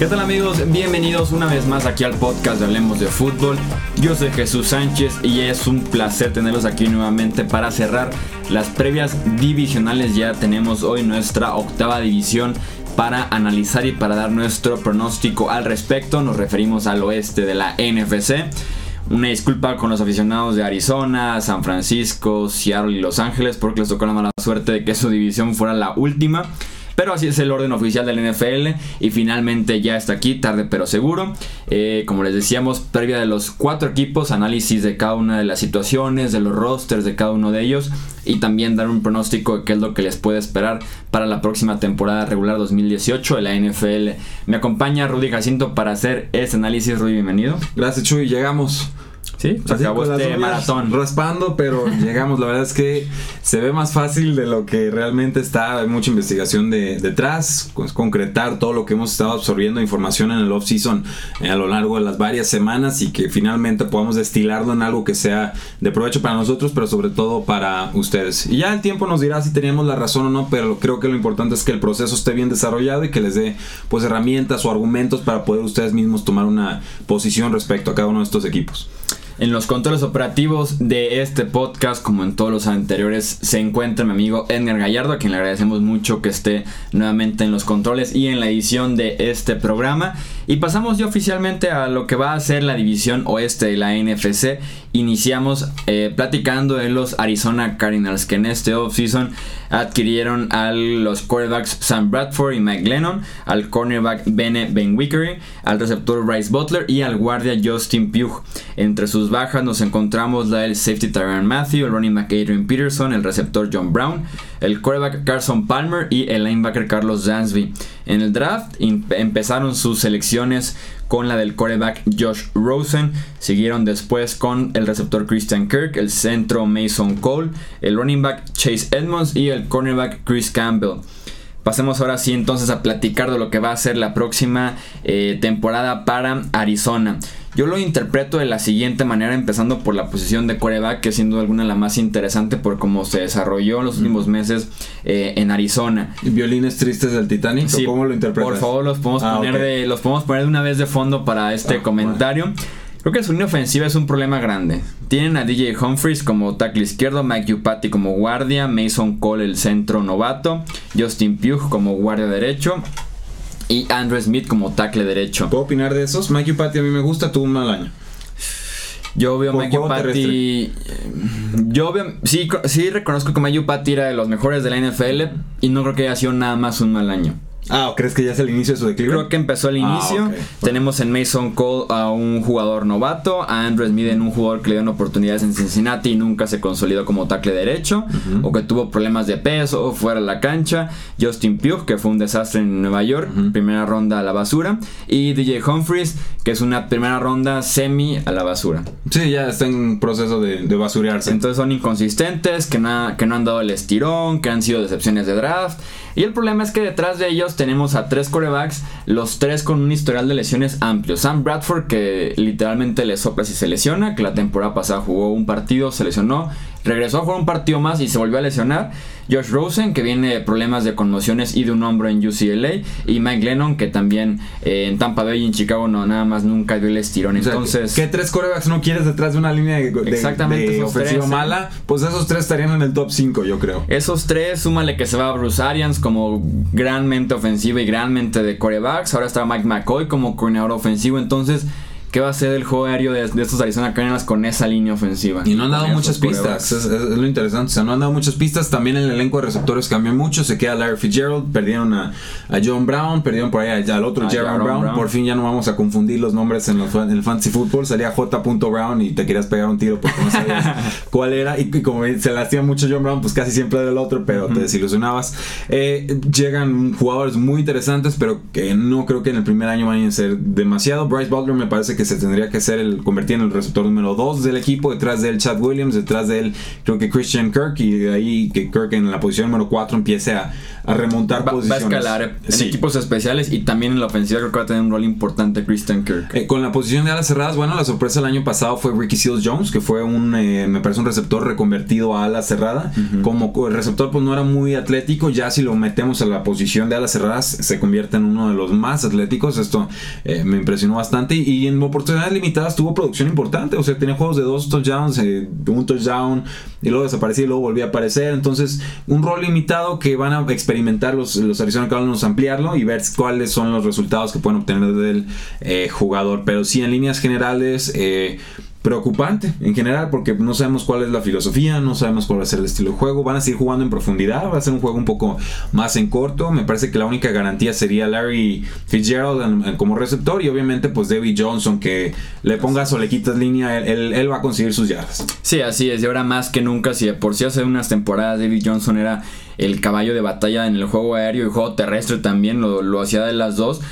¿Qué tal amigos? Bienvenidos una vez más aquí al podcast de Hablemos de Fútbol. Yo soy Jesús Sánchez y es un placer tenerlos aquí nuevamente para cerrar las previas divisionales. Ya tenemos hoy nuestra octava división para analizar y para dar nuestro pronóstico al respecto. Nos referimos al oeste de la NFC. Una disculpa con los aficionados de Arizona, San Francisco, Seattle y Los Ángeles porque les tocó la mala suerte de que su división fuera la última. Pero así es el orden oficial del NFL y finalmente ya está aquí, tarde pero seguro. Eh, como les decíamos, previa de los cuatro equipos, análisis de cada una de las situaciones, de los rosters de cada uno de ellos y también dar un pronóstico de qué es lo que les puede esperar para la próxima temporada regular 2018 de la NFL. Me acompaña Rudy Jacinto para hacer este análisis. Rudy, bienvenido. Gracias, Chuy. Llegamos. Sí, se acabó este maratón. Raspando, pero llegamos. La verdad es que se ve más fácil de lo que realmente está. Hay mucha investigación de, detrás. Pues, concretar todo lo que hemos estado absorbiendo información en el off-season eh, a lo largo de las varias semanas y que finalmente podamos destilarlo en algo que sea de provecho para nosotros, pero sobre todo para ustedes. Y ya el tiempo nos dirá si teníamos la razón o no, pero creo que lo importante es que el proceso esté bien desarrollado y que les dé pues herramientas o argumentos para poder ustedes mismos tomar una posición respecto a cada uno de estos equipos. En los controles operativos de este podcast, como en todos los anteriores, se encuentra mi amigo Edgar Gallardo, a quien le agradecemos mucho que esté nuevamente en los controles y en la edición de este programa. Y pasamos ya oficialmente a lo que va a ser la división oeste de la NFC. Iniciamos eh, platicando de los Arizona Cardinals, que en este offseason adquirieron a los quarterbacks Sam Bradford y Mike Lennon, al cornerback Bene Ben Wickery, al receptor Bryce Butler y al guardia Justin Pugh. Entre sus bajas nos encontramos la del safety Tyron Matthew, el running back Adrian Peterson, el receptor John Brown, el quarterback Carson Palmer y el linebacker Carlos Dansby. En el draft empezaron sus selecciones con la del quarterback Josh Rosen. Siguieron después con el receptor Christian Kirk, el centro Mason Cole, el running back Chase Edmonds y el cornerback Chris Campbell. Pasemos ahora sí entonces a platicar de lo que va a ser la próxima eh, temporada para Arizona. Yo lo interpreto de la siguiente manera, empezando por la posición de coreback, que es sin duda alguna la más interesante por cómo se desarrolló en los últimos meses eh, en Arizona. ¿Violines tristes del Titanic? Sí, ¿Cómo lo interpretas? Por favor, los podemos, ah, poner de, los podemos poner de una vez de fondo para este ah, comentario. Creo que su línea ofensiva es un problema grande. Tienen a DJ Humphries como tackle izquierdo, Mike Yupati como guardia, Mason Cole el centro novato, Justin Pugh como guardia derecho y Andrew Smith como tackle derecho. ¿Puedo opinar de esos? Mike Upati a mí me gusta, tuvo un mal año. Yo veo a Mike Upati. Yo veo, sí, sí reconozco que Mike Upati era de los mejores de la NFL y no creo que haya sido nada más un mal año. Ah, ¿crees que ya es el inicio de su declive? Creo que empezó el ah, inicio. Tenemos en Mason Cole a un jugador novato, a Andrew Smith en un jugador que le dio oportunidades en Cincinnati y nunca se consolidó como tackle derecho, o que tuvo problemas de peso fuera de la cancha. Justin Pugh, que fue un desastre en Nueva York, primera ronda a la basura. Y DJ Humphries, que es una primera ronda semi a la basura. Sí, ya está en proceso de, de basurearse. Entonces son inconsistentes, que que no han dado el estirón, que han sido decepciones de draft. Y el problema es que detrás de ellos tenemos a tres corebacks, los tres con un historial de lesiones amplio. Sam Bradford, que literalmente le sopla si se lesiona, que la temporada pasada jugó un partido, se lesionó, regresó a jugar un partido más y se volvió a lesionar. Josh Rosen, que viene de problemas de conmociones y de un hombro en UCLA. Y Mike Lennon, que también eh, en Tampa Bay y en Chicago no nada más nunca dio el estirón. Entonces, ¿qué tres corebacks no quieres detrás de una línea de, exactamente ofensiva ¿eh? mala? Pues esos tres estarían en el top 5, yo creo. Esos tres, súmale que se va a Bruce Arians como gran mente ofensiva y gran mente de corebacks. Ahora está Mike McCoy como coordinador ofensivo. Entonces ¿Qué va a ser el juego aéreo de, estos Arizona Cardinals con esa línea ofensiva? Y no han dado muchas pistas, es, lo interesante. O sea, no han dado muchas pistas. También el elenco de receptores cambió mucho. Se queda Larry Fitzgerald, perdieron a, John Brown, perdieron por ahí al otro Jaron Brown. Por fin ya no vamos a confundir los nombres en, el fantasy football. Salía J. Brown y te querías pegar un tiro porque no sabías cuál era. Y, como se lastima mucho John Brown, pues casi siempre era el otro, pero te desilusionabas. Eh, llegan jugadores muy interesantes, pero que no creo que en el primer año vayan a ser demasiado. Bryce Butler me parece que que se tendría que ser el convertir en el receptor número 2 del equipo, detrás del Chad Williams, detrás de él creo que Christian Kirk y de ahí que Kirk en la posición número 4 empiece a, a remontar Va, va a posiciones. escalar en Sí. equipos especiales y también en la ofensiva creo que va a tener un rol importante Christian Kirk. Eh, con la posición de alas cerradas, bueno, la sorpresa el año pasado fue Ricky Seals Jones, que fue un, eh, me parece un receptor reconvertido a ala cerrada. Como co- el receptor pues no era muy atlético, ya si lo metemos a la posición de alas cerradas se convierte en uno de los más atléticos. Esto eh, me impresionó bastante y en oportunidades limitadas tuvo producción importante, o sea, tenía juegos de dos touchdowns, eh, un touchdown y luego desaparecía y luego volvía a aparecer. Entonces, un rol limitado que van a experimentar los, los Arizona Cardinals, ampliarlo y ver cuáles son los resultados que pueden obtener del eh, jugador. Pero sí, en líneas generales, eh, preocupante en general porque no sabemos cuál es la filosofía, no sabemos cuál va a ser el estilo de juego. Van a seguir jugando en profundidad, va a ser un juego un poco más en corto. Me parece que la única garantía sería Larry Fitzgerald en- en- como receptor y obviamente pues David Johnson que le pongas o le quitas línea, él, él- él va a conseguir sus yardas. Sí, así es. Y ahora más que nunca, si de por sí hace unas temporadas David Johnson era el caballo de batalla en el juego aéreo y juego terrestre también, lo, lo hacía de las dos.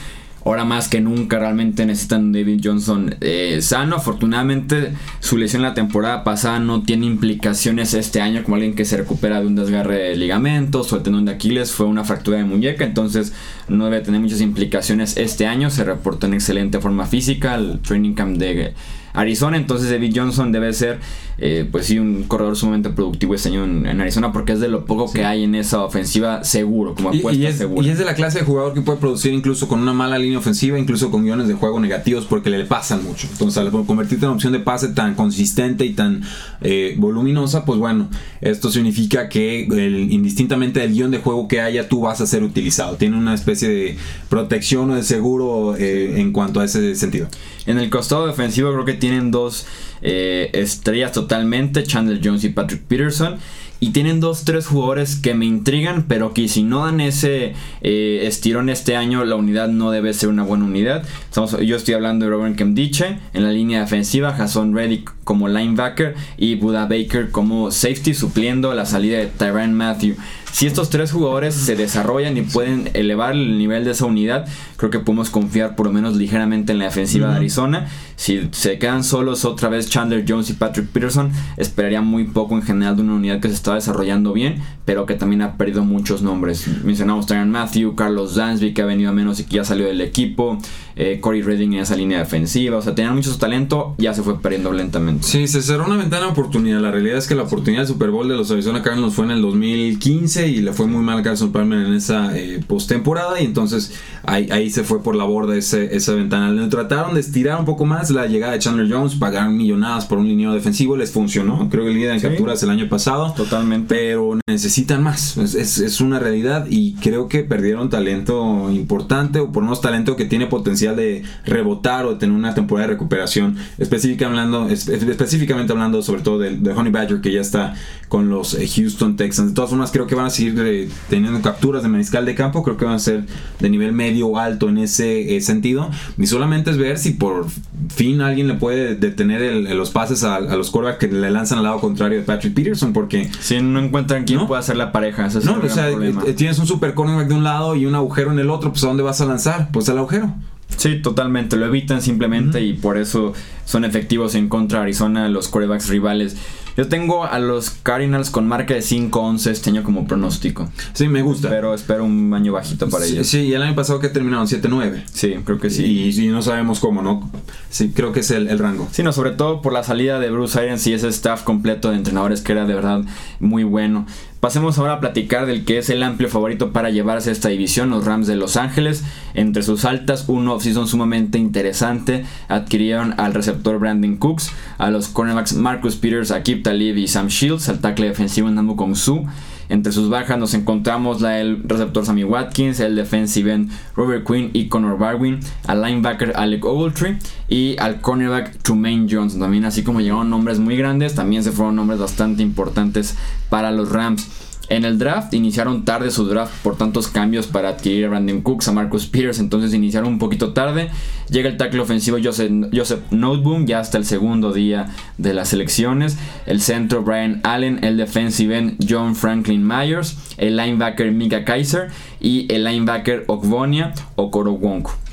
Ahora más que nunca realmente necesitan un David Johnson eh, sano. Afortunadamente su lesión la temporada pasada no tiene implicaciones este año como alguien que se recupera de un desgarre de ligamentos o el tendón de Aquiles. Fue una fractura de muñeca, entonces no debe tener muchas implicaciones este año. Se reportó en excelente forma física al training camp de Arizona. Entonces David Johnson debe ser, eh, pues sí, un corredor sumamente productivo este año en, en Arizona porque es de lo poco que hay en esa ofensiva seguro, como Y, apuesta y es, segura. y es de la clase de jugador que puede producir incluso con una mala línea ofensiva, incluso con guiones de juego negativos porque le pasan mucho. Entonces, al convertirte en opción de pase tan consistente y tan eh, voluminosa, pues bueno, esto significa que el- indistintamente del guion de juego que haya, tú vas a ser utilizado. Tiene una especie de protección o de seguro eh, en cuanto a ese sentido. En el costado defensivo creo que tienen dos eh, estrellas totalmente, Chandler Jones y Patrick Peterson. Y tienen dos, tres jugadores que me intrigan, pero que si no dan ese eh, estirón este año, la unidad no debe ser una buena unidad. Estamos, yo estoy hablando de Robert Kemdiche en la línea defensiva, Jason Reddick como linebacker y Buda Baker como safety, supliendo la salida de Tyrann Matthew. Si estos tres jugadores se desarrollan y pueden elevar el nivel de esa unidad, creo que podemos confiar por lo menos ligeramente en la defensiva de Arizona. Si se quedan solos otra vez Chandler Jones y Patrick Peterson, esperaría muy poco en general de una unidad que se está desarrollando bien, pero que también ha perdido muchos nombres. Mencionamos Tyron Matthew, Carlos Dansby, que ha venido a menos y que ya salió del equipo, eh, Corey Redding en esa línea defensiva. O sea, tenían mucho talento, ya se fue perdiendo lentamente. Sí, se cerró una ventana de oportunidad. La realidad es que la oportunidad del Super Bowl de los Arizona Cardinals fue en el 2015 y le fue muy mal a Carson Palmer en esa eh, postemporada y entonces ahí, ahí se fue por la borda ese, esa ventana. Le trataron de estirar un poco más la llegada de Chandler Jones, pagaron millonadas por un liniero defensivo, les funcionó. Creo que el líder en Sí. capturas el año pasado. Totalmente. Pero necesitan más, es, es- es una realidad y creo que perdieron talento importante o por unos talento que tiene potencial de rebotar o de tener una temporada de recuperación. Específicamente hablando, es- específicamente hablando sobre todo de, de Honey Badger que ya está con los eh, Houston Texans. De todas formas creo que van a seguir eh, teniendo capturas de mariscal de campo, creo que van a ser de nivel medio o alto en ese eh, sentido. Y solamente es ver si por fin alguien le puede detener el- los pases a, a los quarterbacks que le lanzan al lado contrario de Patrick Peterson porque... Si no encuentran quién ¿No? puede hacer la pareja, ese es No, el o sea, problema. eh, tienes un super cornerback de un lado y un agujero en el otro, pues ¿a dónde vas a lanzar? Pues al agujero. Sí, totalmente. Lo evitan simplemente y por eso son efectivos en contra de Arizona, los quarterbacks rivales. Yo tengo a los Cardinals con marca de 5-11 este año como pronóstico. Sí, me gusta. Pero espero un año bajito para sí, ellos. sí, y el año pasado que terminaron 7-9. Sí, creo que sí. Y, y no sabemos cómo, ¿no? Sí, creo que es el, el rango. Sí, no, sobre todo por la salida de Bruce Arians y ese staff completo de entrenadores que era de verdad muy bueno. Pasemos ahora a platicar del que es el amplio favorito para llevarse esta división, los Rams de Los Ángeles. Entre sus altas, un offseason sumamente interesante. Adquirieron al receptor Brandon Cooks, a los cornerbacks Marcus Peters, Akib Talib y Sam Shields, al tackle defensivo Namu Kong Su. Entre sus bajas nos encontramos la del receptor Sammy Watkins, el defensive end Robert Quinn y Connor Barwin, al linebacker Alec Ogletree y al cornerback Trumaine Johnson. También así como llegaron nombres muy grandes, también se fueron nombres bastante importantes para los Rams. En el draft iniciaron tarde su draft por tantos cambios para adquirir a Brandon Cooks, a Marcus Peters, entonces iniciaron un poquito tarde. Llega el tackle ofensivo Joseph, Joseph Noteboom ya hasta el segundo día de las elecciones. El centro Brian Allen, el defensive end John Franklin Myers, el linebacker Mika Kaiser y el linebacker Ogbonia Okorowonku.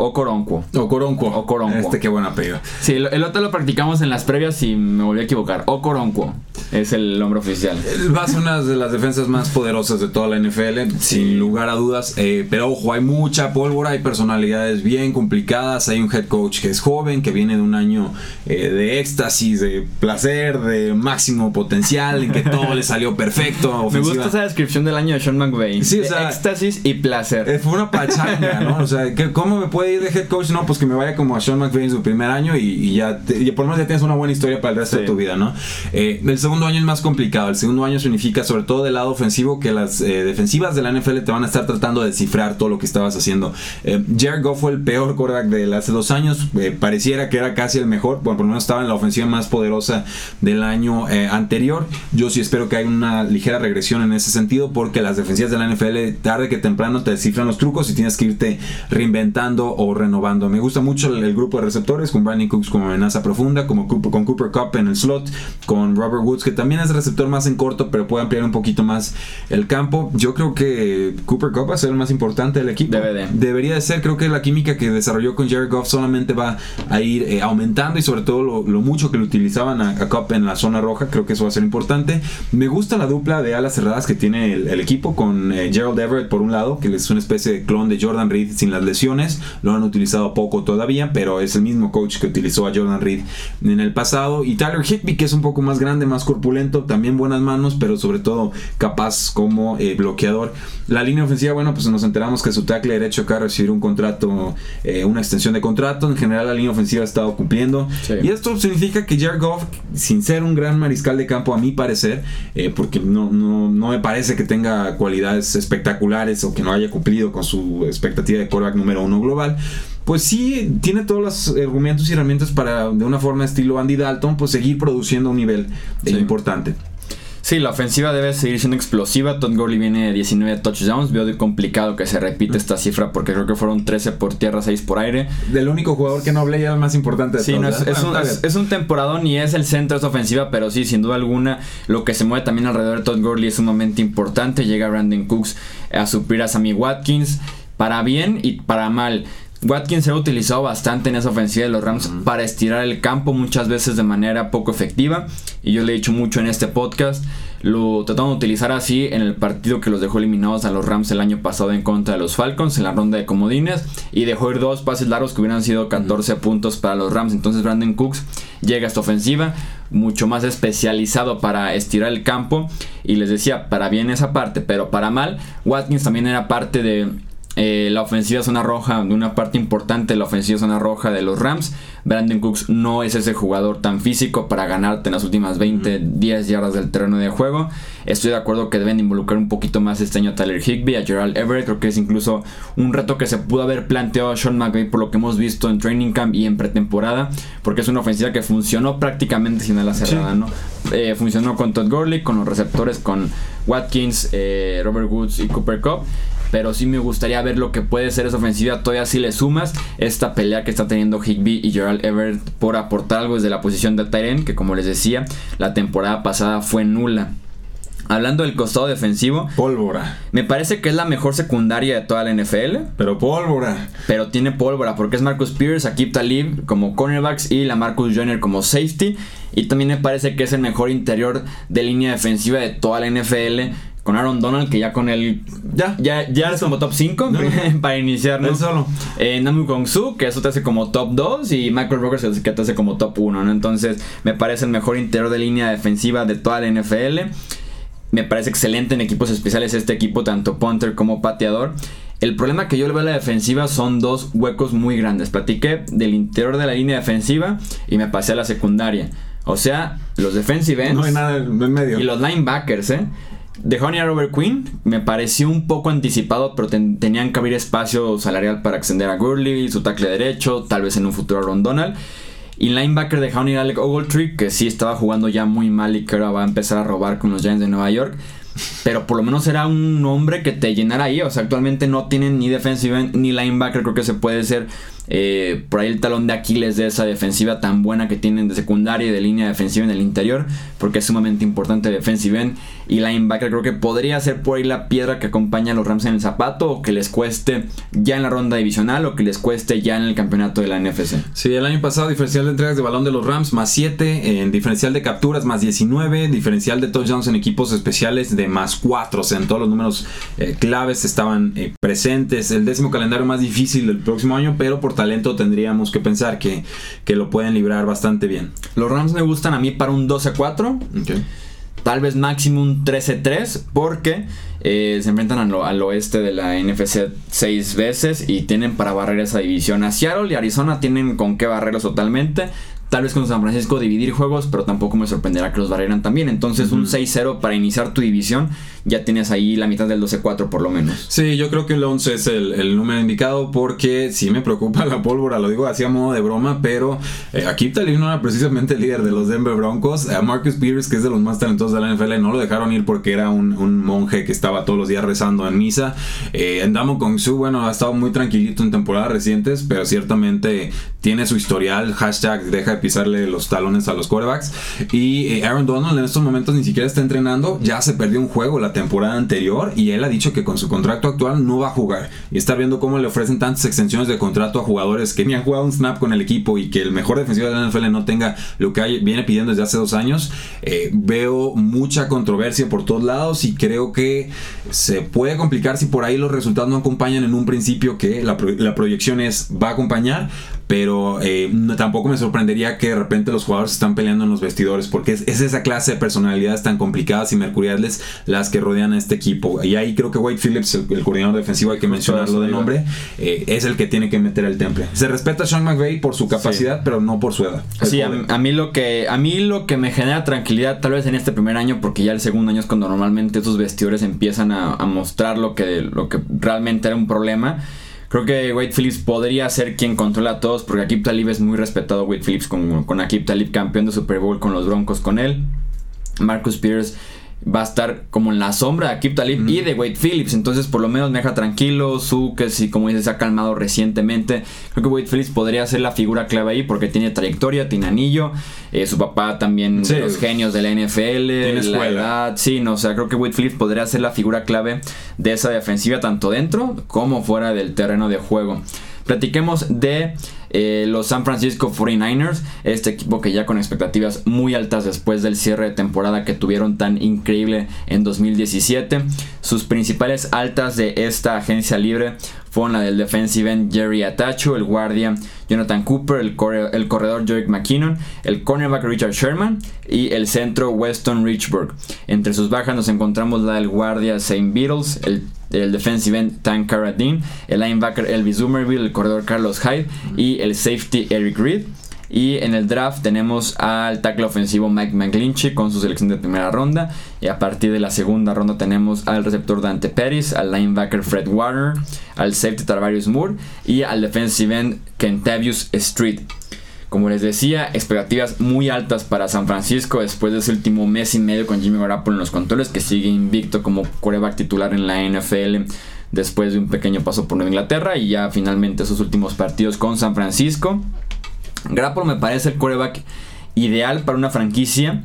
Okoronkwo. Okoronkwo. Okoronkwo. Este qué buena pega. Sí, el, el otro lo practicamos en las previas y me volví a equivocar. Okoronkwo es el nombre oficial. Va a ser una de las defensas más poderosas de toda la NFL, sin lugar a dudas. Eh, pero ojo, hay mucha pólvora, hay personalidades bien complicadas. Hay un head coach que es joven, que viene de un año eh, de éxtasis, de placer, de máximo potencial, en que todo le salió perfecto. Me gusta esa descripción del año de Sean McVay. Sí, o De sea, éxtasis y placer. Eh, Fue una pachanga, ¿no? O sea, ¿qué- ¿cómo me puede ir de head coach? No, pues que me vaya como a Sean McVay en su primer año y, y ya, te- y por lo menos ya tienes una buena historia para el resto Sí. de tu vida, ¿no? Eh, el segundo año es más complicado. El segundo año significa, sobre todo del lado ofensivo, que las eh, defensivas de la NFL te van a estar tratando de descifrar todo lo que estabas haciendo. Eh, Jared Goff fue el peor quarterback de hace dos años. Pareciera que era casi el mejor. Bueno, por lo menos estaba en la ofensiva más poderosa del año anterior. Yo sí espero que haya una ligera regresión en ese sentido, porque las defensivas de la NFL, tarde que temprano, te descifran los trucos y tienes que irte reinventando o renovando. Me gusta mucho el, el grupo de receptores, con Brandon Cooks como amenaza profunda, como Cooper- con Cooper Cup en el slot, con Robert Woods, que también es receptor más en corto, pero puede ampliar un poquito más el campo. Yo creo que Cooper Cup va a ser el más importante del equipo. Debe de. Debería de ser, creo que la química que desarrolló con Jared Goff solamente va a ir eh, aumentando y sobre todo lo, lo mucho que lo utilizaban a, a Cup en la zona roja, creo que eso va a ser importante. Me gusta la dupla de alas cerradas que tiene el, el equipo con eh, Gerald Everett por un lado, que es una especie de clon de Jordan Reed sin las lesiones, lo han utilizado poco todavía, pero es el mismo coach que utilizó a Jordan Reed en el pasado, y Tyler Higby que es un poco más grande, más corpulento, también buenas manos, pero sobre todo capaz como eh, bloqueador. La línea ofensiva, bueno, pues nos enteramos que su tackle derecho de recibir un contrato, eh, una extensión de contrato. En general, la línea ofensiva ha estado cumpliendo. Sí. Y esto significa que Jared Goff, sin ser un gran mariscal de campo, a mi parecer, eh, porque no, no, no me parece que tenga cualidades espectaculares o que no haya cumplido con su expectativa de quarterback número uno global. Pues sí, tiene todos los argumentos y herramientas para, de una forma estilo Andy Dalton, pues seguir produciendo a un nivel Sí. importante. Sí, la ofensiva debe seguir siendo explosiva. Todd Gurley viene de 19 touchdowns. Veo de complicado que se repita esta cifra porque creo que fueron 13 por tierra, 6 por aire. Del único jugador que no hablé ya el más importante de Sí, todos. no, es, es un, está es- es un temporadón y es el centro de esta ofensiva, pero sí, sin duda alguna, lo que se mueve también alrededor de Todd Gurley es sumamente importante. Llega Brandon Cooks a suplir a Sammy Watkins para bien y para mal. Watkins se ha utilizado bastante en esa ofensiva de los Rams para estirar el campo muchas veces de manera poco efectiva. Y yo le he dicho mucho en este podcast. Lo trataron de utilizar así en el partido que los dejó eliminados a los Rams el año pasado en contra de los Falcons en la ronda de comodines. Y dejó ir dos pases largos que hubieran sido 14 puntos para los Rams. Entonces Brandon Cooks llega a esta ofensiva mucho más especializado para estirar el campo. Y les decía, para bien esa parte, pero para mal, Watkins también era parte de eh, la ofensiva zona roja, de una parte importante de la ofensiva zona roja de los Rams. Brandon Cooks no es ese jugador tan físico para ganarte en las últimas 20, 10 yardas del terreno de juego. Estoy de acuerdo que deben involucrar un poquito más este año a Tyler Higby, a Gerald Everett. Creo que es incluso un reto que se pudo haber planteado a Sean McVay por lo que hemos visto en training camp y en pretemporada, porque es una ofensiva que funcionó prácticamente sin ala cerrada, ¿no? Eh, funcionó con Todd Gurley, con los receptores, con Watkins, eh, Robert Woods y Cooper Cup. Pero sí me gustaría ver lo que puede ser esa ofensiva. Todavía si le sumas esta pelea que está teniendo Higby y Gerald Everett por aportar algo desde la posición de Tyren, que como les decía, la temporada pasada fue nula. Hablando del costado defensivo, Pólvora. me parece que es la mejor secundaria de toda la NFL. Pero pólvora. Pero tiene pólvora porque es Marcus Pierce, Akib Talib como cornerbacks y la Marcus Joyner como safety. Y también me parece que es el mejor interior de línea defensiva de toda la NFL. Con Aaron Donald, que ya con él. Ya. Ya, ya es como top 5 No, no. para iniciar, ¿no? Solo. Eh, Namu Kongsu, que eso te hace como top 2. Y Michael Rogers, que te hace como top 1, ¿no? Entonces, me parece el mejor interior de línea defensiva de toda la NFL. Me parece excelente en equipos especiales este equipo, tanto punter como pateador. El problema que yo le veo a la defensiva son dos huecos muy grandes. Platiqué del interior de la línea defensiva y me pasé a la secundaria. O sea, los defensive ends No hay nada en medio. y los linebackers, ¿eh? Ir a Robert Quinn. Me pareció un poco anticipado, pero ten- tenían que abrir espacio salarial para extender a Gurley, su tackle derecho, tal vez en un futuro a Ron Donald. Y linebacker ir a Alec Ogletree, que sí estaba jugando ya muy mal y que ahora va a empezar a robar con los Giants de Nueva York. pero por lo menos era un hombre que te llenara ahí. O sea, actualmente no tienen ni defensive ni linebacker. Creo que se puede ser eh, por ahí el talón de Aquiles de esa defensiva tan buena que tienen de secundaria y de línea defensiva en el interior, porque es sumamente importante defensive end y linebacker. Creo que podría ser por ahí la piedra que acompaña a los Rams en el zapato o que les cueste ya en la ronda divisional o que les cueste ya en el campeonato de la NFC. Sí, el año pasado diferencial de entregas de balón de los Rams más 7, en diferencial de capturas más 19, diferencial de touchdowns en equipos especiales de más 4, o sea, en todos los números eh, claves estaban eh, presentes. El décimo calendario más difícil del próximo año, pero por talento tendríamos que pensar que, que lo pueden librar bastante bien. Los Rams me gustan a mí para un 12-4. Tal vez máximo un 13-3 porque eh, se enfrentan al, oeste de la NFC seis veces y tienen para barrer esa división. A Seattle y Arizona tienen con qué barrerlos totalmente. Tal vez con San Francisco dividir juegos, pero tampoco me sorprenderá que los barrieran también. Entonces, un 6-0 para iniciar tu división, ya tienes ahí la mitad del 12-4 por lo menos. Sí, yo creo que el 11 es el, número indicado porque sí me preocupa la pólvora, lo digo así a modo de broma, pero eh, aquí Talib no era precisamente el líder de los Denver Broncos. A Marcus Pierce, que es de los más talentosos de la NFL, no lo dejaron ir porque era un, monje que estaba todos los días rezando en misa. Eh, Andamo Kong Su, bueno, ha estado muy tranquilito en temporadas recientes, pero ciertamente tiene su historial. Hashtag deja de pisarle los talones a los quarterbacks. Y eh, Aaron Donald en estos momentos ni siquiera está entrenando. Ya se perdió un juego la temporada anterior y él ha dicho que con su contrato actual no va a jugar. Y está viendo cómo le ofrecen tantas extensiones de contrato a jugadores que ni han jugado un snap con el equipo y que el mejor defensivo de la NFL no tenga lo que viene pidiendo desde hace dos años. Eh, veo mucha controversia por todos lados y creo que se puede complicar si por ahí los resultados no acompañan en un principio que la, la proyección es va a acompañar pero eh, tampoco me sorprendería que de repente los jugadores están peleando en los vestidores, porque es, esa clase de personalidades tan complicadas y mercuriales las que rodean a este equipo. Y ahí creo que Wade Phillips, el, coordinador defensivo, hay que mencionarlo de nombre, eh, es el que tiene que meter el temple. Se respeta a Sean McVay por su capacidad, pero no por su edad. Sí, a, mí lo que, a mí lo que me genera tranquilidad, tal vez en este primer año, porque ya el segundo año es cuando normalmente esos vestidores empiezan a, a mostrar lo que, lo que realmente era un problema Creo que Wade Phillips podría ser quien controla a todos, porque Akip Talib es muy respetado. Wade Phillips con, con Akip Talib campeón de Super Bowl con los Broncos con él. Marcus Pierce va a estar como en la sombra de Akip Talib y de Wade Phillips. Entonces, por lo menos me deja tranquilo. Su, que si como dices, se ha calmado recientemente. Creo que Wade Phillips podría ser la figura clave ahí porque tiene trayectoria, tiene anillo. Eh, su papá también, de los genios de la NFL. Tiene la edad. Sí, no, o sea, creo que Wade Phillips podría ser la figura clave de esa defensiva, tanto dentro como fuera del terreno de juego. Platiquemos de eh, los San Francisco 49ers, este equipo que ya con expectativas muy altas después del cierre de temporada que tuvieron tan increíble en 2017. Sus principales altas de esta agencia libre fueron la del defensive end Jerry Atacho, el guardia Jonathan Cooper, el, el corredor Jerick McKinnon, el cornerback Richard Sherman y el centro Weston Richburg. Entre sus bajas nos encontramos la del guardia Saint Beatles, el el defensive end Tank Carradine, el linebacker Elvis Zumerville, el corredor Carlos Hyde y el safety Eric Reed. Y en el draft tenemos al tackle ofensivo Mike McGlinchey con su selección de primera ronda. Y a partir de la segunda ronda tenemos al receptor Dante Pettis, al linebacker Fred Warner, al safety Tarvarius Moore y al defensive end Kentavious Street. Como les decía, expectativas muy altas para San Francisco después de ese último mes y medio con Jimmy Garoppolo en los controles, que sigue invicto como coreback titular en la NFL después de un pequeño paso por Nueva Inglaterra y ya finalmente sus últimos partidos con San Francisco. Garoppolo me parece el coreback ideal para una franquicia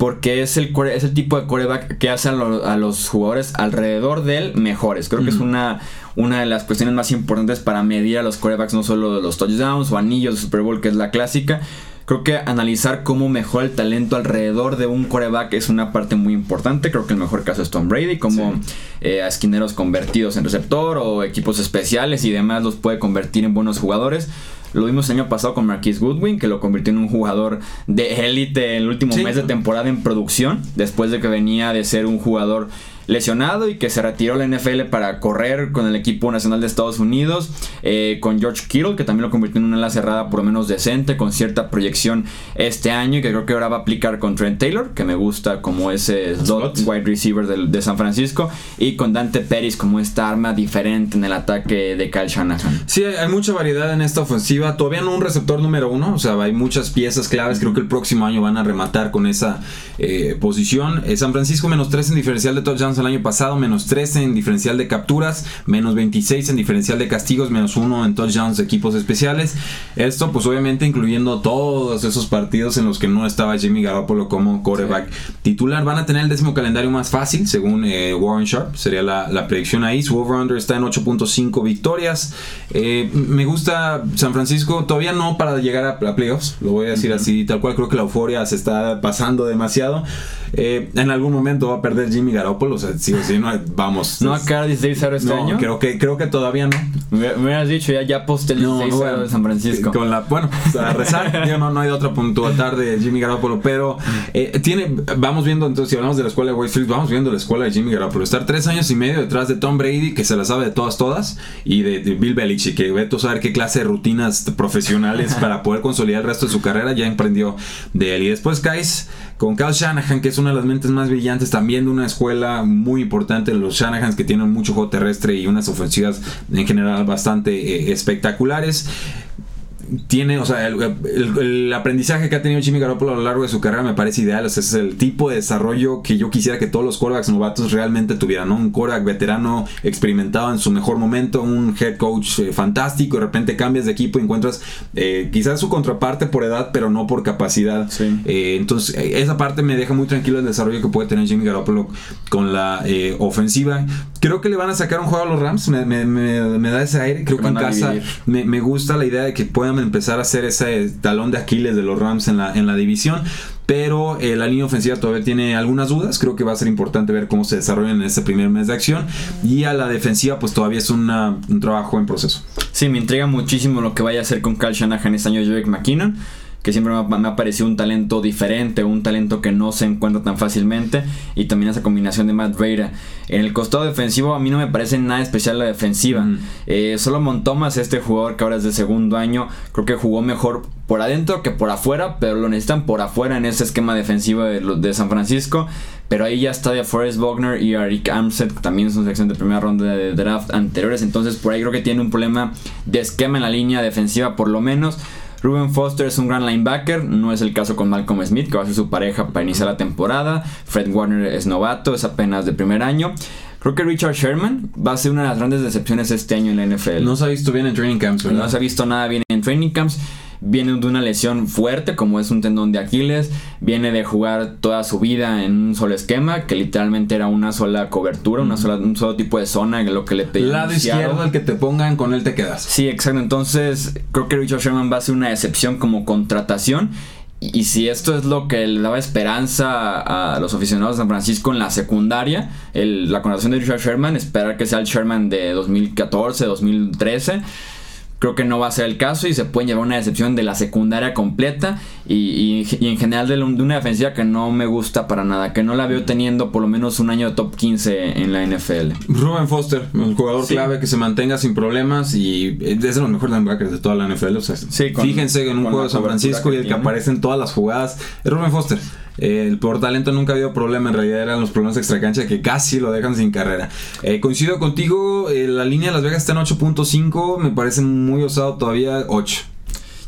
porque es el, es el tipo de coreback que hace a, los jugadores alrededor de él mejores. Creo que es una, una de las cuestiones más importantes para medir a los corebacks, no solo de los touchdowns o anillos de Super Bowl, que es la clásica. Creo que analizar cómo mejora el talento alrededor de un coreback es una parte muy importante. Creo que el mejor caso es Tom Brady, como eh, a esquineros convertidos en receptor o equipos especiales y demás los puede convertir en buenos jugadores. Lo vimos el año pasado con Marquis Goodwin, que lo convirtió en un jugador de élite en el último mes de temporada en producción, después de que venía de ser un jugador lesionado y que se retiró la NFL para correr con el equipo nacional de Estados Unidos, eh, con George Kittle, que también lo convirtió en una ala cerrada por lo menos decente, con cierta proyección este año y que creo que ahora va a aplicar con Trent Taylor, que me gusta como ese slot wide receiver de, de San Francisco, y con Dante Pérez como esta arma diferente en el ataque de Kyle Shanahan. Sí, hay mucha variedad en esta ofensiva. Todavía no un receptor número uno. O sea, hay muchas piezas claves. Creo que el próximo año van a rematar con esa eh, posición. Eh, San Francisco menos 3 en diferencial de touchdowns el año pasado. Menos 13 en diferencial de capturas. Menos 26 en diferencial de castigos. Menos 1 en touchdowns de equipos especiales. Esto pues obviamente incluyendo todos esos partidos en los que no estaba Jimmy Garoppolo como quarterback titular. Van a tener el décimo calendario más fácil según eh, Warren Sharp. Sería la, la predicción ahí. Su over-under está en 8.5 victorias. Eh, me gusta San Francisco, todavía no para llegar a, playoffs, lo voy a decir así, tal cual creo que la euforia se está pasando demasiado. Eh, en algún momento va a perder Jimmy Garoppolo, o sea, sí o sí, no, vamos. ¿No acá 16-0 este no, año? Creo que, creo que todavía no. Me, hubieras dicho, ya, ya posté el 16-0 de San Francisco. Con la, bueno, a rezar, yo no, no hay otra puntualidad de Jimmy Garoppolo, pero eh, tiene, vamos viendo, entonces, si hablamos de la escuela de Wayfield, vamos viendo la escuela de Jimmy Garoppolo. Estar tres años y medio detrás de Tom Brady, que se la sabe de todas, todas, y de, Bill Belichick, que ve a saber qué clase de rutinas profesionales para poder consolidar el resto de su carrera, ya emprendió de él. Y después caes con Kyle Shanahan, que es una de las mentes más brillantes también de una escuela muy importante, los Shanahans que tienen mucho juego terrestre y unas ofensivas en general bastante eh, espectaculares tiene, o sea, el, aprendizaje que ha tenido Jimmy Garoppolo a lo largo de su carrera me parece ideal. O sea, es el tipo de desarrollo que yo quisiera que todos los quarterbacks novatos realmente tuvieran, ¿no? Un quarterback veterano experimentado en su mejor momento, un head coach eh, fantástico, de repente cambias de equipo y encuentras eh, quizás su contraparte por edad, pero no por capacidad. Eh, entonces, esa parte me deja muy tranquilo el desarrollo que puede tener Jimmy Garoppolo con la ofensiva. Creo que le van a sacar un juego a los Rams, me, da ese aire. Creo que, en casa me, me gusta la idea de que puedan empezar a hacer ese talón de Aquiles de los Rams en la, en la división. Pero eh, la línea ofensiva todavía tiene algunas dudas. Creo que va a ser importante ver cómo se desarrolla en este primer mes de acción. Y a la defensiva, pues todavía es un trabajo en proceso. Sí, me intriga muchísimo lo que vaya a hacer con Kyle Shanahan este año Jake McKinnon que siempre me ha, parecido un talento diferente, un talento que no se encuentra tan fácilmente, y también esa combinación de Matt Reyra. En el costado defensivo a mí no me parece nada especial la defensiva. Eh, solo Montomas, este jugador que ahora es de segundo año, creo que jugó mejor por adentro que por afuera, pero lo necesitan por afuera en ese esquema defensivo de, de San Francisco. Pero ahí ya está de Forrest Wagner y Arik Armstead, que también son sección de primera ronda de draft anteriores. Entonces por ahí creo que tiene un problema de esquema en la línea defensiva por lo menos. Ruben Foster es un gran linebacker, no es el caso con Malcolm Smith, que va a ser su pareja para iniciar la temporada. Fred Warner es novato, es apenas de primer año. Creo que Richard Sherman va a ser una de las grandes decepciones este año en la NFL. No se ha visto bien en training camps, ¿verdad? No se ha visto nada bien en training camps viene de una lesión fuerte como es un tendón de Aquiles, viene de jugar toda su vida en un solo esquema, que literalmente era una sola cobertura, una sola, un solo tipo de zona, lo que le pedían. Lado izquierdo, el que te pongan, con él te quedas. Sí, exacto. Entonces, creo que Richard Sherman va a ser una excepción como contratación. Y si esto es lo que le daba esperanza a los aficionados de San Francisco en la secundaria, la contratación de Richard Sherman, esperar que sea el Sherman de 2014, 2013 creo que no va a ser el caso y se pueden llevar una decepción de la secundaria completa y, en general de, una defensiva que no me gusta para nada, que no la veo teniendo por lo menos un año de top 15 en la NFL. Ruben Foster, el jugador clave que se mantenga sin problemas y es de los mejores linebackers de toda la NFL. fíjense en un juego de San Francisco y el que aparece en todas las jugadas es Ruben Foster. El por talento nunca ha habido problema, en realidad eran los problemas extracancha que casi lo dejan sin carrera. Eh, coincido contigo, eh, la línea de Las Vegas está en 8.5, me parece muy osado todavía 8.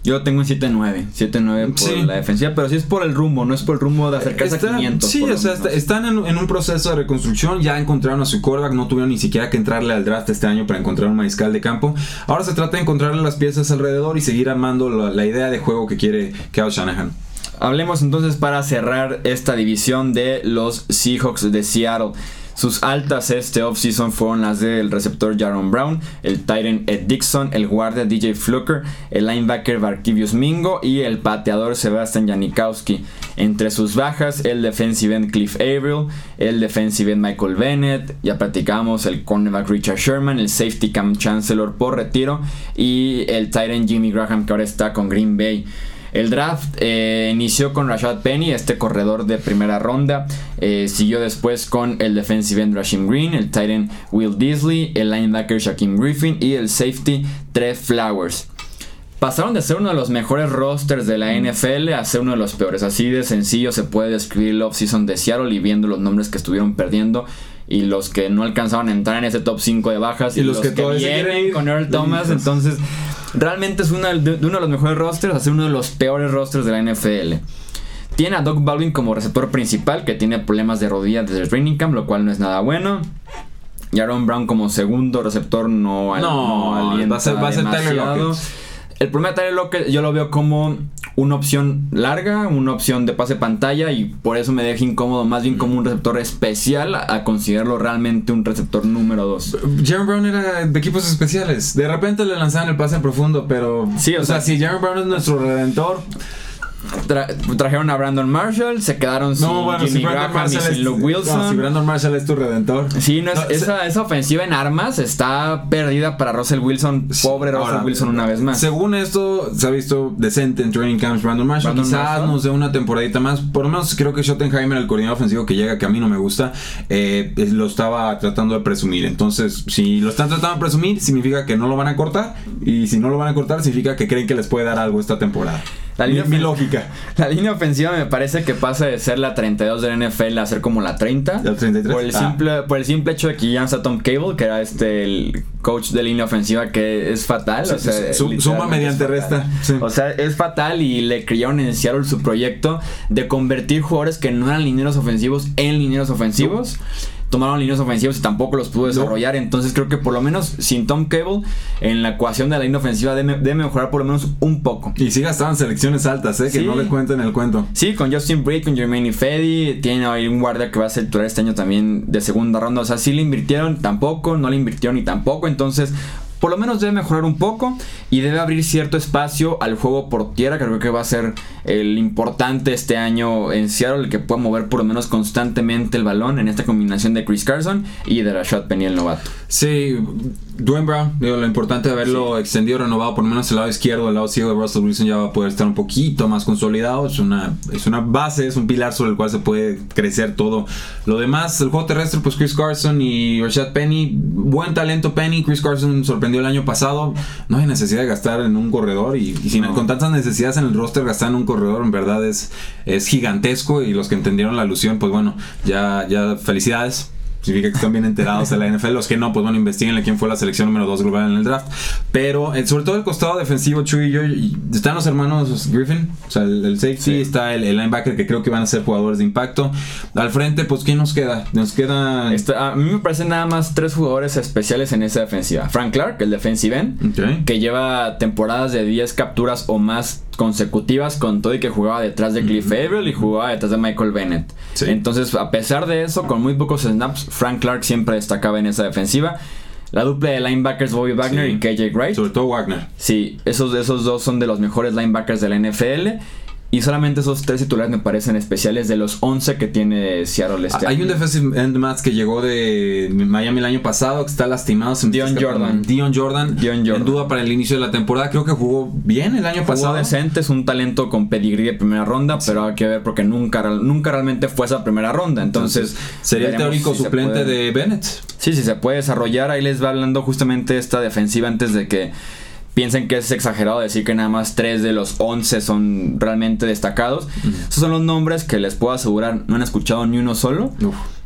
Yo tengo un 7-9, 7-9 por la defensiva, pero sí es por el rumbo, no es por el rumbo de acercarse a 500. Sí, o sea, están en, un proceso de reconstrucción, ya encontraron a su quarterback, no tuvieron ni siquiera que entrarle al draft este año para encontrar un mariscal de campo. Ahora se trata de encontrarle las piezas alrededor y seguir armando la, idea de juego que quiere Kyle Shanahan. Hablemos entonces para cerrar esta división de los Seahawks de Seattle. Sus altas este offseason fueron las del receptor Jaron Brown, el Titan Ed Dixon, el guardia DJ Fluker, el linebacker Barkivius Mingo y el pateador Sebastian Janikowski. Entre sus bajas, el defensive end Cliff Averill, el defensive end Michael Bennett, ya platicamos, el cornerback Richard Sherman, el safety Cam Chancellor por retiro y el Titan Jimmy Graham que ahora está con Green Bay. El draft eh, inició con Rashad Penny, este corredor de primera ronda. Eh, siguió después con el defensive end Rashim Green, el tight end Will Disley, el linebacker Shaquem Griffin y el safety Trev Flowers. Pasaron de ser uno de los mejores rosters de la NFL a ser uno de los peores. Así de sencillo se puede describir el off-season de Seattle y viendo los nombres que estuvieron perdiendo y los que no alcanzaban a entrar en ese top 5 de bajas y, los, que, vienen con Earl Thomas. Entonces, realmente es uno de, uno de los mejores rosters a ser uno de los peores rosters de la NFL. Tiene a Doug Baldwin como receptor principal, que tiene problemas de rodilla desde el training camp, lo cual no es nada bueno. Y Aaron Brown como segundo receptor no, no, va a ser, va a ser El problema de Tyler Lockett yo lo veo como una opción larga, una opción de pase pantalla y por eso me deja incómodo, más bien como un receptor especial a, considerarlo realmente un receptor número 2. Jeremy Brown era de equipos especiales. De repente le lanzaban el pase en profundo, pero sí, o, sea, si Jeremy Brown es nuestro redentor, trajeron a Brandon Marshall, se quedaron sin Jimmy Graham y sin Luke Wilson. No, si Brandon Marshall es tu redentor. Sí, esa, esa, ofensiva en armas está perdida para Russell Wilson. Pobre Russell Wilson una vez más. Según esto, se ha visto decente en training camps Brandon Marshall. Quizás nos dé una temporadita más. Por lo menos creo que Schottenheimer, el coordinador ofensivo que llega, que a mí no me gusta, eh, lo estaba tratando de presumir. Entonces, si lo están tratando de presumir, significa que no lo van a cortar. Y si no lo van a cortar, significa que creen que les puede dar algo esta temporada. La línea mi, lógica. La línea ofensiva me parece que pasa de ser la 32 de la NFL a ser como la 30. ¿La 33? Por el, ah. simple, por el simple hecho de que ya está Tom Cable, que era este el coach de línea ofensiva, que es fatal. o sea, suma mediante resta. O sea, es fatal y le creyeron en Seattle su proyecto de convertir jugadores que no eran lineros ofensivos en lineros ofensivos tomaron líneas ofensivas y tampoco los pudo desarrollar. Entonces creo que por lo menos sin Tom Cable en la ecuación de la línea ofensiva debe, mejorar por lo menos un poco. Y sí gastaban selecciones altas, ¿eh? que no le cuenten el cuento. Sí, con Justin Break, con Jermaine Fedi, tiene ahí un guardia que va a ser titular este año también de segunda ronda. O sea, sí le invirtieron tampoco, no le invirtieron ni tampoco. Entonces por lo menos debe mejorar un poco y debe abrir cierto espacio al juego por tierra, creo que va a ser el importante este año en Seattle, el que pueda mover por lo menos constantemente el balón en esta combinación de Chris Carson y de Rashad Penny el novato. Sí, Dwayne Brown, digo, lo importante de haberlo extendido, renovado por lo menos el lado izquierdo, el lado ciego de Russell Wilson ya va a poder estar un poquito más consolidado. Es una, es una base, es un pilar sobre el cual se puede crecer todo. Lo demás, el juego terrestre, pues Chris Carson y Rashad Penny, buen talento Penny. Chris Carson sorprendió el año pasado. No hay necesidad de gastar en un corredor y, con tantas necesidades en el roster, gastar en un corredor en verdad es, es gigantesco. Y los que entendieron la alusión, pues bueno, ya, ya felicidades significa que están bien enterados de la NFL. Los que no, pues bueno, investiguenle quién fue la selección número 2 global en el draft. Pero eh, sobre todo el costado defensivo, Chuy y yo, están los hermanos Griffin, o sea, el, safety, está el, linebacker que creo que van a ser jugadores de impacto. Al frente, pues, ¿quién nos queda? Nos queda. a mí me parecen nada más tres jugadores especiales en esa defensiva: Frank Clark, el defensive end, que lleva temporadas de 10 capturas o más consecutivas con todo y que jugaba detrás de Cliff Averill y jugaba detrás de Michael Bennett. Entonces, a pesar de eso, con muy pocos snaps, Frank Clark siempre destacaba en esa defensiva. La dupla de linebackers Bobby Wagner y KJ Wright. Sobre todo Wagner. Sí, esos, esos dos son de los mejores linebackers de la NFL. Y solamente esos tres titulares me parecen especiales de los 11 que tiene Seattle este Hay un defensive end más que llegó de Miami el año pasado, que está lastimado. Dion Jordan. Dion Jordan. Dion Jordan. En duda para el inicio de la temporada. Creo que jugó bien el año pasado. Jugó decente, es un talento con pedigrí de primera ronda, pero hay que ver porque nunca, nunca realmente fue esa primera ronda. Entonces, sería el teórico suplente de Bennett. Sí, sí, se puede desarrollar. Ahí les va hablando justamente esta defensiva antes de que piensen que es exagerado decir que nada más 3 de los 11 son realmente destacados. Esos son los nombres que les puedo asegurar no han escuchado ni uno solo.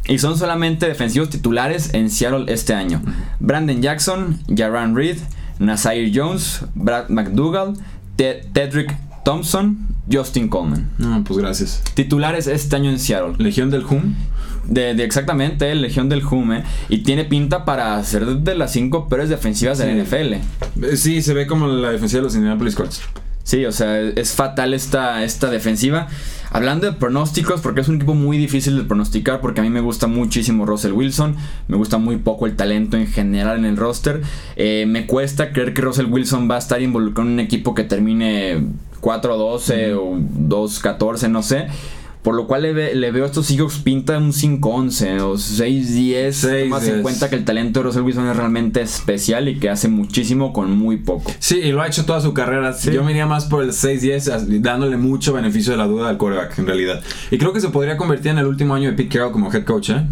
Y son solamente defensivos titulares en Seattle este año. Brandon Jackson, Jaran Reed, Nasir Jones, Brad McDougall, Tedrick Thompson, Justin Coleman. No, pues gracias. Titulares este año en Seattle. Legión del Hum. De, exactamente, Legión del Hume. Y tiene pinta para ser de las cinco peores defensivas de la NFL. Eh, sí, se ve como la defensiva de los Indianapolis Colts. Sí, o sea, es fatal esta, esta defensiva. Hablando de pronósticos, porque es un equipo muy difícil de pronosticar, porque a mí me gusta muchísimo Russell Wilson, me gusta muy poco el talento en general en el roster. Eh, me cuesta creer que Russell Wilson va a estar involucrado en un equipo que termine 4-12 o 2-14, no sé Por lo cual le, ve- le veo a estos Seahawks pinta un 5-11 o 6-10. 6-10. Tomas en cuenta que el talento de Russell Wilson es realmente especial y que hace muchísimo con muy poco. Sí, y lo ha hecho toda su carrera. Sí. Yo me iría más por el 6-10, as- dándole mucho beneficio de la duda al coreback, en realidad. Y creo que se podría convertir en el último año de Pete Carroll como head coach, ¿eh?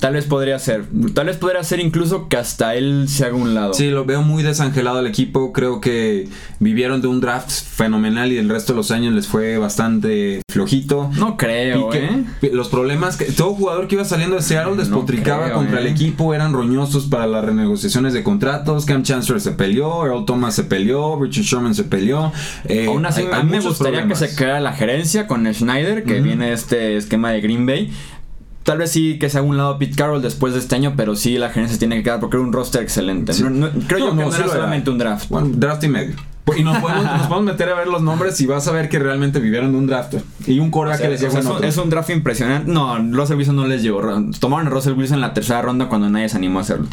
Tal vez podría ser. Tal vez podría ser incluso que hasta él se haga un lado. Sí, lo veo muy desangelado al equipo. Creo que vivieron de un draft fenomenal y el resto de los años les fue bastante flojito. No creo, Y que ¿eh? los problemas que todo jugador que iba saliendo de Seattle despotricaba creo, contra el ¿eh? equipo, eran roñosos para las renegociaciones de contratos. Cam Chancellor se peleó, Earl Thomas se peleó, Richard Sherman se peleó. Eh, Aún así, hay- a hay mí me gustaría problemas. que se quedara la gerencia con Schneider, que viene de este esquema de Green Bay. Tal vez sí que se haga un lado Pete Carroll después de este año, pero sí la gerencia tiene que quedar porque era un roster excelente. Sí. No- no- creo yo No, que no, sí era solamente un draft. Bueno, draft y medio. Y nos podemos, nos podemos meter a ver los nombres y vas a ver que realmente vivieron de un draft y un O coreback sea, que les o llegó es, un, es un draft impresionante. No, Russell Wilson no les llevó. Tomaron a Russell Wilson en la tercera ronda cuando nadie se animó a hacerlo.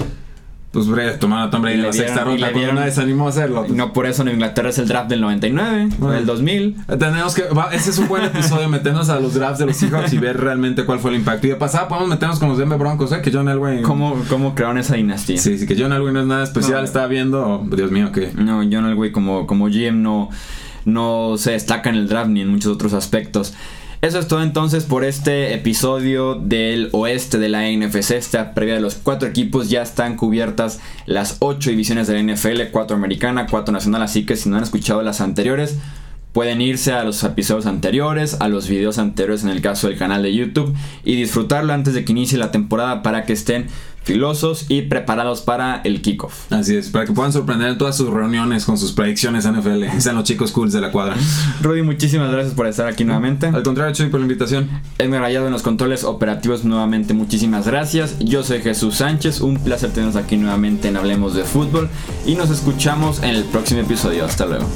Pues bre, tomaron a Tom Brady Y en la sexta dieron- y ronda cuando dieron- nadie se animó a hacerlo. pues. No por eso en Inglaterra es el draft del 99 o Bueno. del 2000. Tenemos que. va, ese es un buen episodio, meternos a los drafts de los Seahawks y ver realmente cuál fue el impacto. Y de pasada podemos meternos con los Denver Broncos, ¿eh? Que John Elway. ¿Cómo, cómo crearon esa dinastía? Sí, sí, que John Elway no es nada especial. No. Estaba viendo. oh, Dios mío, que. No, John Elway como, como GM no, no se destaca en el draft ni en muchos otros aspectos. Eso es todo entonces por este episodio del oeste de la NFC. Esta previa de los cuatro equipos ya están cubiertas las ocho divisiones de la NFL, cuatro americana, cuatro nacional. Así que si no han escuchado las anteriores, pueden irse a los episodios anteriores, a los videos anteriores en el caso del canal de YouTube y disfrutarlo antes de que inicie la temporada para que estén filosos y preparados para el kickoff. Así es, para que puedan sorprender en todas sus reuniones con sus predicciones NFL. Sean los chicos cools de la cuadra. Rudy, muchísimas gracias por estar aquí nuevamente. Al contrario, Chuy, por la invitación. Edgar Rayado en los controles operativos nuevamente, muchísimas gracias. Yo soy Jesús Sánchez, un placer tenernos aquí nuevamente en Hablemos de Fútbol y nos escuchamos en el próximo episodio. Hasta luego.